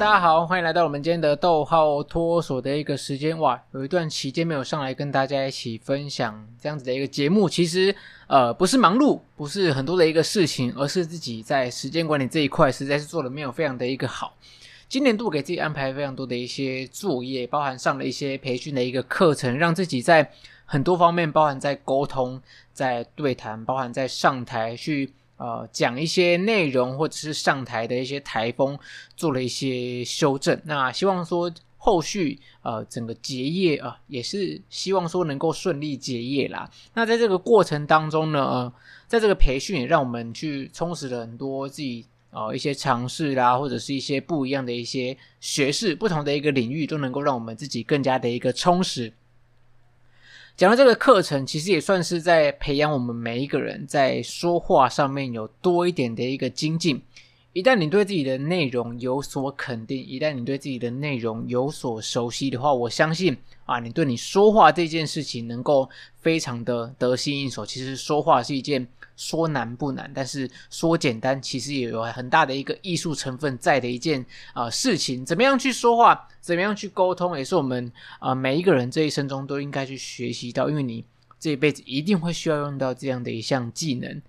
大家好，欢迎来到我们今天的逗号脱锁的一个时间。哇，有一段期间没有上来跟大家一起分享这样子的一个节目，其实呃不是忙碌，不是很多的一个事情，而是自己在时间管理这一块实在是做的没有非常的一个好。今年度给自己安排非常多的一些作业，包含上了一些培训的一个课程，让自己在很多方面，包含在沟通、在对谈，包含在上台去。呃，讲一些内容或者是上台的一些台风，做了一些修正。那希望说后续呃整个结业啊、也是希望说能够顺利结业啦。那在这个过程当中呢，呃，在这个培训也让我们去充实了很多自己呃一些尝试啦，或者是一些不一样的一些学识，不同的一个领域都能够让我们自己更加的一个充实。讲到这个课程，其实也算是在培养我们每一个人在说话上面有多一点的一个精进。一旦你对自己的内容有所肯定，一旦你对自己的内容有所熟悉的话，我相信啊，你对你说话这件事情能够非常的得心应手。其实说话是一件。说难不难，但是说简单，其实也有很大的一个艺术成分在的一件啊、事情。怎么样去说话，怎么样去沟通，也是我们啊、每一个人这一生中都应该去学习到，因为你这一辈子一定会需要用到这样的一项技能。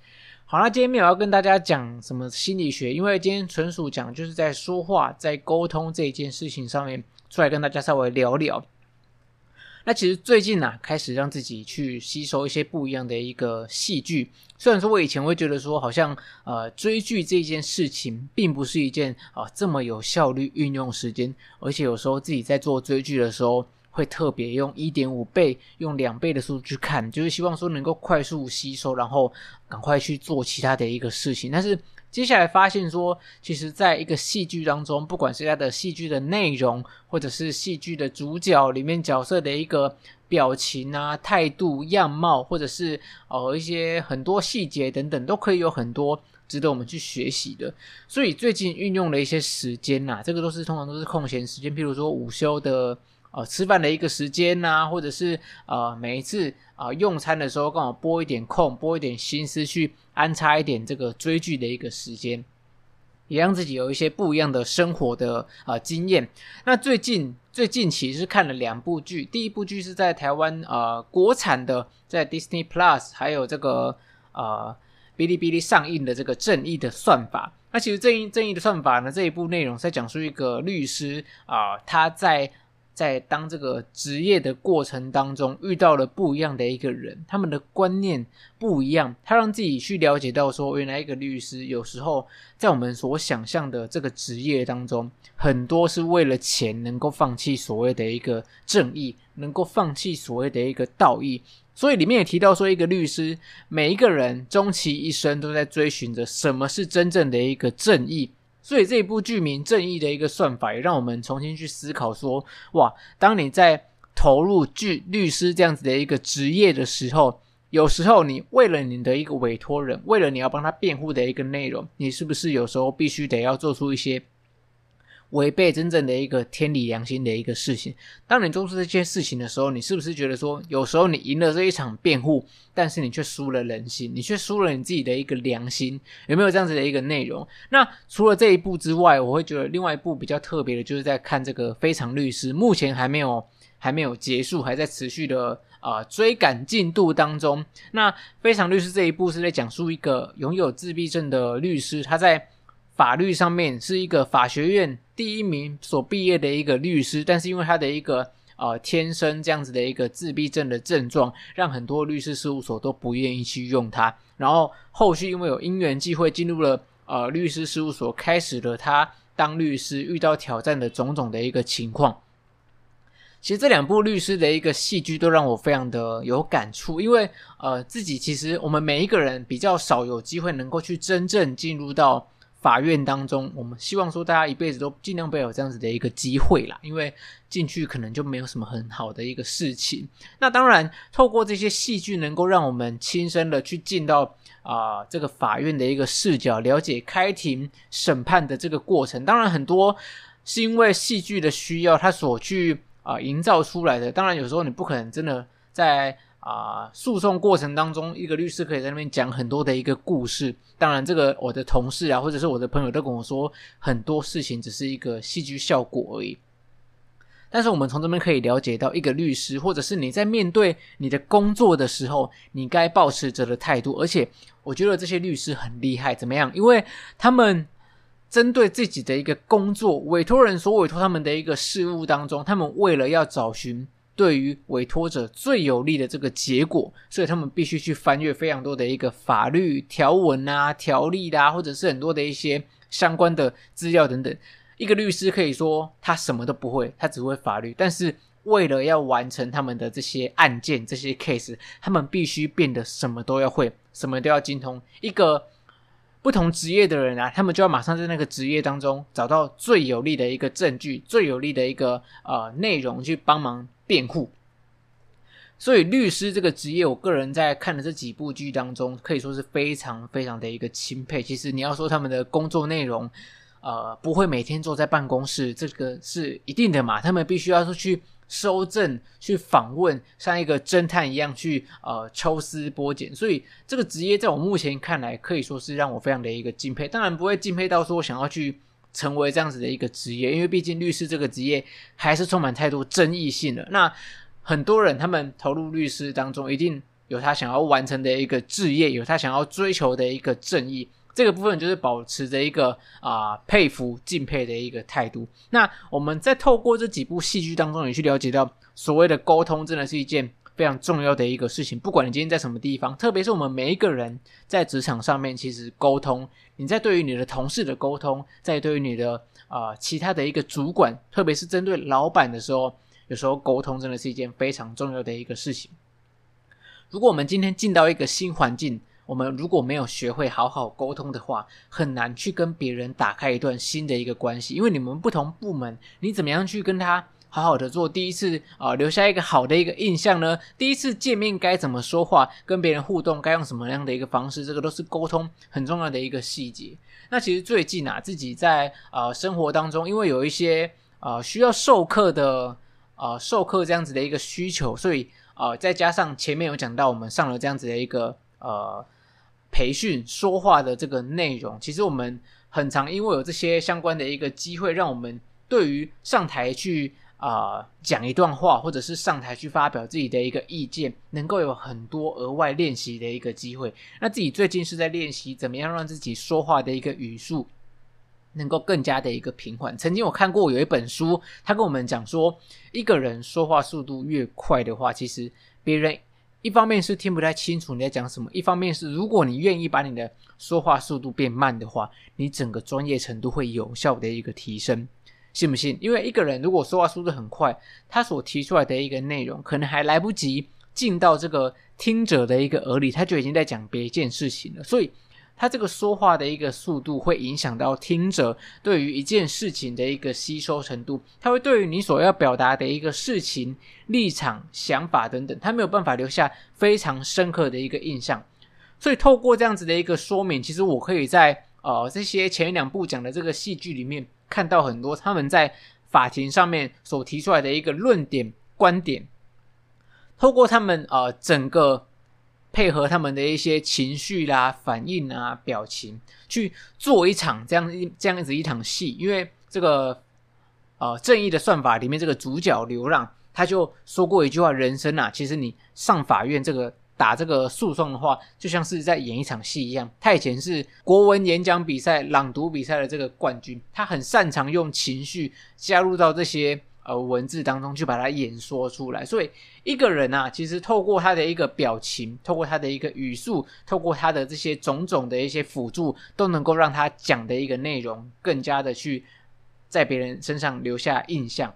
好，那今天没有要跟大家讲什么心理学，因为今天纯属讲就是在说话、在沟通这一件事情上面出来跟大家稍微聊聊。那其实最近呐、啊，开始让自己去吸收一些不一样的一个戏剧。虽然说我以前会觉得说，好像呃追剧这件事情并不是一件啊、这么有效率运用时间，而且有时候自己在做追剧的时候，会特别用一点五倍、用两倍的速度去看，就是希望说能够快速吸收，然后赶快去做其他的一个事情。但是接下来发现说，其实在一个戏剧当中，不管是它的戏剧的内容，或者是戏剧的主角里面角色的一个表情啊、态度、样貌，或者是呃一些很多细节等等，都可以有很多值得我们去学习的。所以最近运用了一些时间呐、这个都是通常都是空闲时间，譬如说午休的。呃，吃饭的一个时间呐、或者是呃，每一次啊、用餐的时候，刚好拨一点空，拨一点心思去安插一点这个追剧的一个时间，也让自己有一些不一样的生活的啊、呃、经验。那最近最近其实看了两部剧，第一部剧是在台湾呃国产的，在 Disney Plus 还有这个呃哔哩哔哩上映的这个《正义的算法》。那其实《正义正义的算法》呢，这一部内容在讲述一个律师啊、他在在当这个职业的过程当中，遇到了不一样的一个人，他们的观念不一样，他让自己去了解到说，原来一个律师有时候在我们所想象的这个职业当中，很多是为了钱能够放弃所谓的一个正义，能够放弃所谓的一个道义。所以里面也提到说，一个律师，每一个人终其一生都在追寻着什么是真正的一个正义。所以这一部剧名《正义》的一个算法，也让我们重新去思考说：哇，当你在投入剧律师这样子的一个职业的时候，有时候你为了你的一个委托人，为了你要帮他辩护的一个内容，你是不是有时候必须得要做出一些？违背真正的一个天理良心的一个事情。当你做出这件事情的时候，你是不是觉得说，有时候你赢了这一场辩护，但是你却输了人心，你却输了你自己的一个良心？有没有这样子的一个内容？那除了这一部之外，我会觉得另外一部比较特别的，就是在看这个《非常律师》，目前还没有还没有结束，还在持续的啊、追赶进度当中。那《非常律师》这一部是在讲述一个拥有自闭症的律师，他在法律上面是一个法学院第一名所毕业的一个律师，但是因为他的一个呃天生这样子的一个自闭症的症状，让很多律师事务所都不愿意去用他。然后后续因为有因缘际会进入了呃律师事务所，开始了他当律师遇到挑战的种种的一个情况。其实这两部律师的一个戏剧都让我非常的有感触，因为呃自己其实我们每一个人比较少有机会能够去真正进入到。法院当中，我们希望说大家一辈子都尽量不要有这样子的一个机会啦，因为进去可能就没有什么很好的一个事情。那当然，透过这些戏剧，能够让我们亲身的去进到啊、这个法院的一个视角，了解开庭审判的这个过程。当然，很多是因为戏剧的需要，它所去啊、营造出来的。当然，有时候你不可能真的在啊，诉讼过程当中，一个律师可以在那边讲很多的一个故事。当然，这个我的同事啊，或者是我的朋友都跟我说，很多事情只是一个戏剧效果而已。但是我们从这边可以了解到，一个律师，或者是你在面对你的工作的时候，你该抱持着的态度。而且，我觉得这些律师很厉害，怎么样？因为他们针对自己的一个工作，委托人所委托他们的一个事务当中，他们为了要找寻。对于委托者最有利的这个结果，所以他们必须去翻阅非常多的一个法律条文啊、条例啦、或者是很多的一些相关的资料等等。一个律师可以说他什么都不会，他只会法律，但是为了要完成他们的这些案件、这些 case，他们必须变得什么都要会，什么都要精通。一个不同职业的人啊，他们就要马上在那个职业当中找到最有利的一个证据、最有利的一个呃内容去帮忙。辩护，所以律师这个职业，我个人在看的这几部剧当中，可以说是非常非常的一个钦佩。其实你要说他们的工作内容，呃，不会每天坐在办公室，这个是一定的嘛。他们必须要去收证、去访问，像一个侦探一样去呃抽丝剥茧。所以这个职业在我目前看来，可以说是让我非常的一个敬佩。当然不会敬佩到说想要去。成为这样子的一个职业，因为毕竟律师这个职业还是充满太多争议性的。那很多人他们投入律师当中，一定有他想要完成的一个志业，有他想要追求的一个正义。这个部分就是保持着一个啊、佩服、敬佩的一个态度。那我们在透过这几部戏剧当中，也去了解到所谓的沟通，真的是一件非常重要的一个事情。不管你今天在什么地方，特别是我们每一个人在职场上面，其实沟通。你在对于你的同事的沟通，在对于你的啊、其他的一个主管，特别是针对老板的时候，有时候沟通真的是一件非常重要的一个事情。如果我们今天进到一个新环境，我们如果没有学会好好沟通的话，很难去跟别人打开一段新的一个关系，因为你们不同部门，你怎么样去跟他？好好的做第一次啊、留下一个好的一个印象呢。第一次见面该怎么说话，跟别人互动该用什么样的一个方式，这个都是沟通很重要的一个细节。那其实最近啊，自己在呃生活当中，因为有一些呃需要授课的呃授课这样子的一个需求，所以呃再加上前面有讲到我们上了这样子的一个呃培训说话的这个内容，其实我们很常因为有这些相关的一个机会，让我们对于上台去。啊、讲一段话，或者是上台去发表自己的一个意见，能够有很多额外练习的一个机会。那自己最近是在练习怎么样让自己说话的一个语速能够更加的一个平缓。曾经我看过有一本书，他跟我们讲说，一个人说话速度越快的话，其实别人一方面是听不太清楚你在讲什么，一方面是如果你愿意把你的说话速度变慢的话，你整个专业程度会有效的一个提升。信不信？因为一个人如果说话速度很快，他所提出来的一个内容，可能还来不及进到这个听者的一个耳里，他就已经在讲别一件事情了。所以，他这个说话的一个速度，会影响到听者对于一件事情的一个吸收程度。他会对于你所要表达的一个事情、立场、想法等等，他没有办法留下非常深刻的一个印象。所以，透过这样子的一个说明，其实我可以在呃这些前两部讲的这个戏剧里面。看到很多他们在法庭上面所提出来的一个论点、观点，透过他们呃整个配合他们的一些情绪啦、反应啊、表情，去做一场这样一这样子一场戏。因为这个呃正义的算法里面这个主角流浪，他就说过一句话：人生啊，其实你上法院这个。打这个诉讼的话，就像是在演一场戏一样。他以前是国文演讲比赛、朗读比赛的这个冠军，他很擅长用情绪加入到这些呃文字当中，去把它演说出来。所以一个人啊，其实透过他的一个表情，透过他的一个语速，透过他的这些种种的一些辅助，都能够让他讲的一个内容更加的去在别人身上留下印象。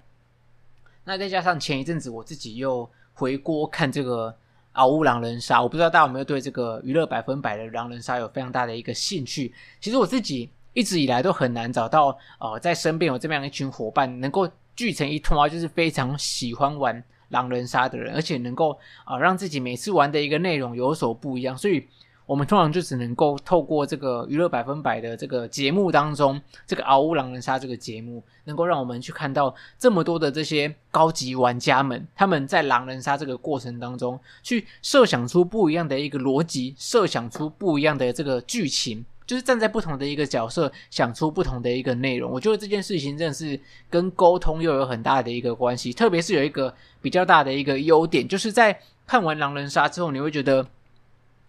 那再加上前一阵子我自己又回锅看这个。嗷呜狼人杀，我不知道大家有没有对这个娱乐百分百的狼人杀有非常大的一个兴趣。其实我自己一直以来都很难找到，呃，在身边有这么样一群伙伴，能够聚成一团，就是非常喜欢玩狼人杀的人，而且能够啊、呃、让自己每次玩的一个内容有所不一样。所以我们通常就只能够透过这个娱乐百分百的这个节目当中，这个《嗷呜狼人杀》这个节目，能够让我们去看到这么多的这些高级玩家们，他们在狼人杀这个过程当中，去设想出不一样的一个逻辑，设想出不一样的这个剧情，就是站在不同的一个角色，想出不同的一个内容。我觉得这件事情真的是跟沟通又有很大的一个关系，特别是有一个比较大的一个优点，就是在看完狼人杀之后，你会觉得。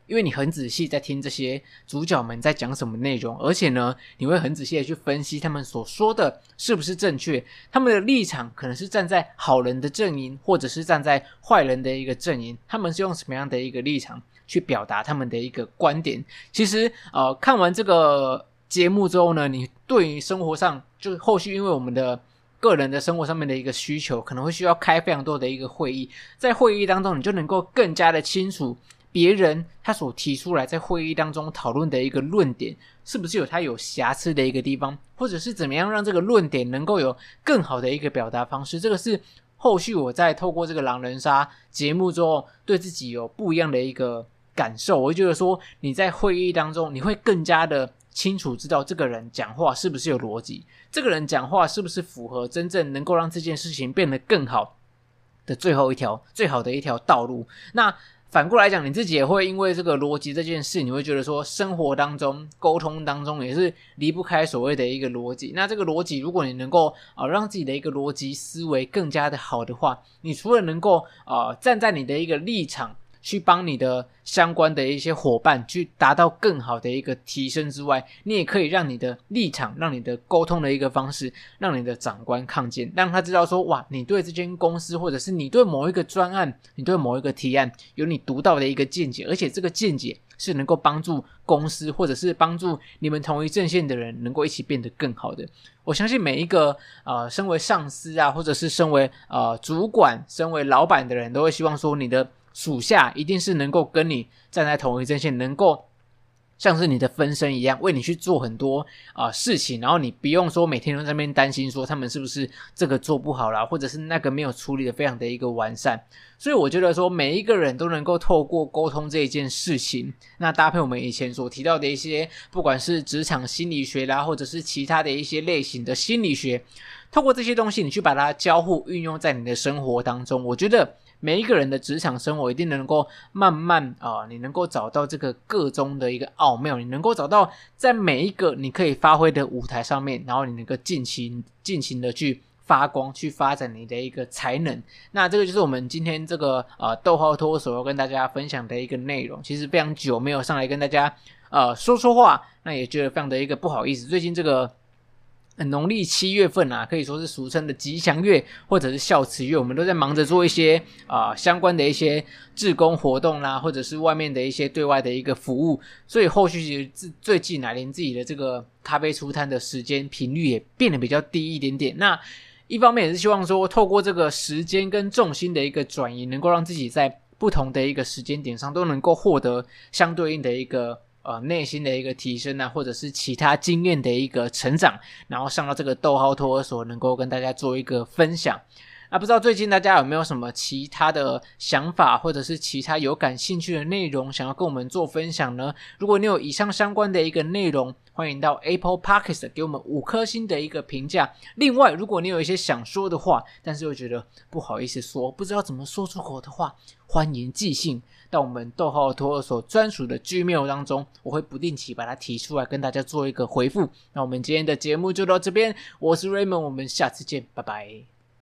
因为你很仔细在听这些主角们在讲什么内容，而且呢，你会很仔细的去分析他们所说的是不是正确，他们的立场可能是站在好人的阵营，或者是站在坏人的一个阵营，他们是用什么样的一个立场去表达他们的一个观点？其实，呃，看完这个节目之后呢，你对于生活上，就后续因为我们的个人的生活上面的一个需求，可能会需要开非常多的一个会议，在会议当中，你就能够更加的清楚。别人他所提出来在会议当中讨论的一个论点，是不是有他有瑕疵的一个地方，或者是怎么样让这个论点能够有更好的一个表达方式？这个是后续我在透过这个狼人杀节目之后，对自己有不一样的一个感受。我就觉得说，你在会议当中，你会更加的清楚知道这个人讲话是不是有逻辑，这个人讲话是不是符合真正能够让这件事情变得更好的最后一条最好的一条道路。那。反过来讲，你自己也会因为这个逻辑这件事，你会觉得说，生活当中沟通当中也是离不开所谓的一个逻辑。那这个逻辑，如果你能够啊、让自己的一个逻辑思维更加的好的话，你除了能够啊、站在你的一个立场。去帮你的相关的一些伙伴去达到更好的一个提升之外，你也可以让你的立场，让你的沟通的一个方式，让你的长官看见，让他知道说，哇，你对这间公司，或者是你对某一个专案，你对某一个提案，有你独到的一个见解，而且这个见解是能够帮助公司，或者是帮助你们同一阵线的人，能够一起变得更好的。我相信每一个呃，身为上司啊，或者是身为呃主管、身为老板的人都会希望说你的。属下一定是能够跟你站在同一阵线，能够像是你的分身一样，为你去做很多啊、事情，然后你不用说每天都在那边担心说他们是不是这个做不好啦，或者是那个没有处理的非常的一个完善。所以我觉得说每一个人都能够透过沟通这一件事情，那搭配我们以前所提到的一些，不管是职场心理学啦，或者是其他的一些类型的心理学，透过这些东西，你去把它交互运用在你的生活当中，我觉得。每一个人的职场生活一定能够慢慢啊、你能够找到这个个中的一个奥妙，你能够找到在每一个你可以发挥的舞台上面，然后你能够尽情尽情的去发光，去发展你的一个才能。那这个就是我们今天这个呃逗号托所要跟大家分享的一个内容。其实非常久没有上来跟大家呃说说话，那也觉得非常的一个不好意思。最近这个。农历七月份啊，可以说是俗称的吉祥月，或者是孝慈月，我们都在忙着做一些啊、相关的一些志工活动啦，或者是外面的一些对外的一个服务，所以后续其实最最近来连自己的这个咖啡出摊的时间频率也变得比较低一点点。那一方面也是希望说，透过这个时间跟重心的一个转移，能够让自己在不同的一个时间点上都能够获得相对应的一个。呃，内心的一个提升啊，或者是其他经验的一个成长，然后上到这个逗号托儿所，能够跟大家做一个分享。不知道最近大家有没有什么其他的想法，或者是其他有感兴趣的内容，想要跟我们做分享呢？如果你有以上相关的一个内容，欢迎到 Apple Podcast 给我们五颗星的一个评价。另外，如果你有一些想说的话，但是又觉得不好意思说，不知道怎么说出口的话，欢迎寄信。到我们逗号托儿所专属的 Gmail 当中，我会不定期把它提出来跟大家做一个回复。那我们今天的节目就到这边，我是 Raymond，我们下次见，拜拜。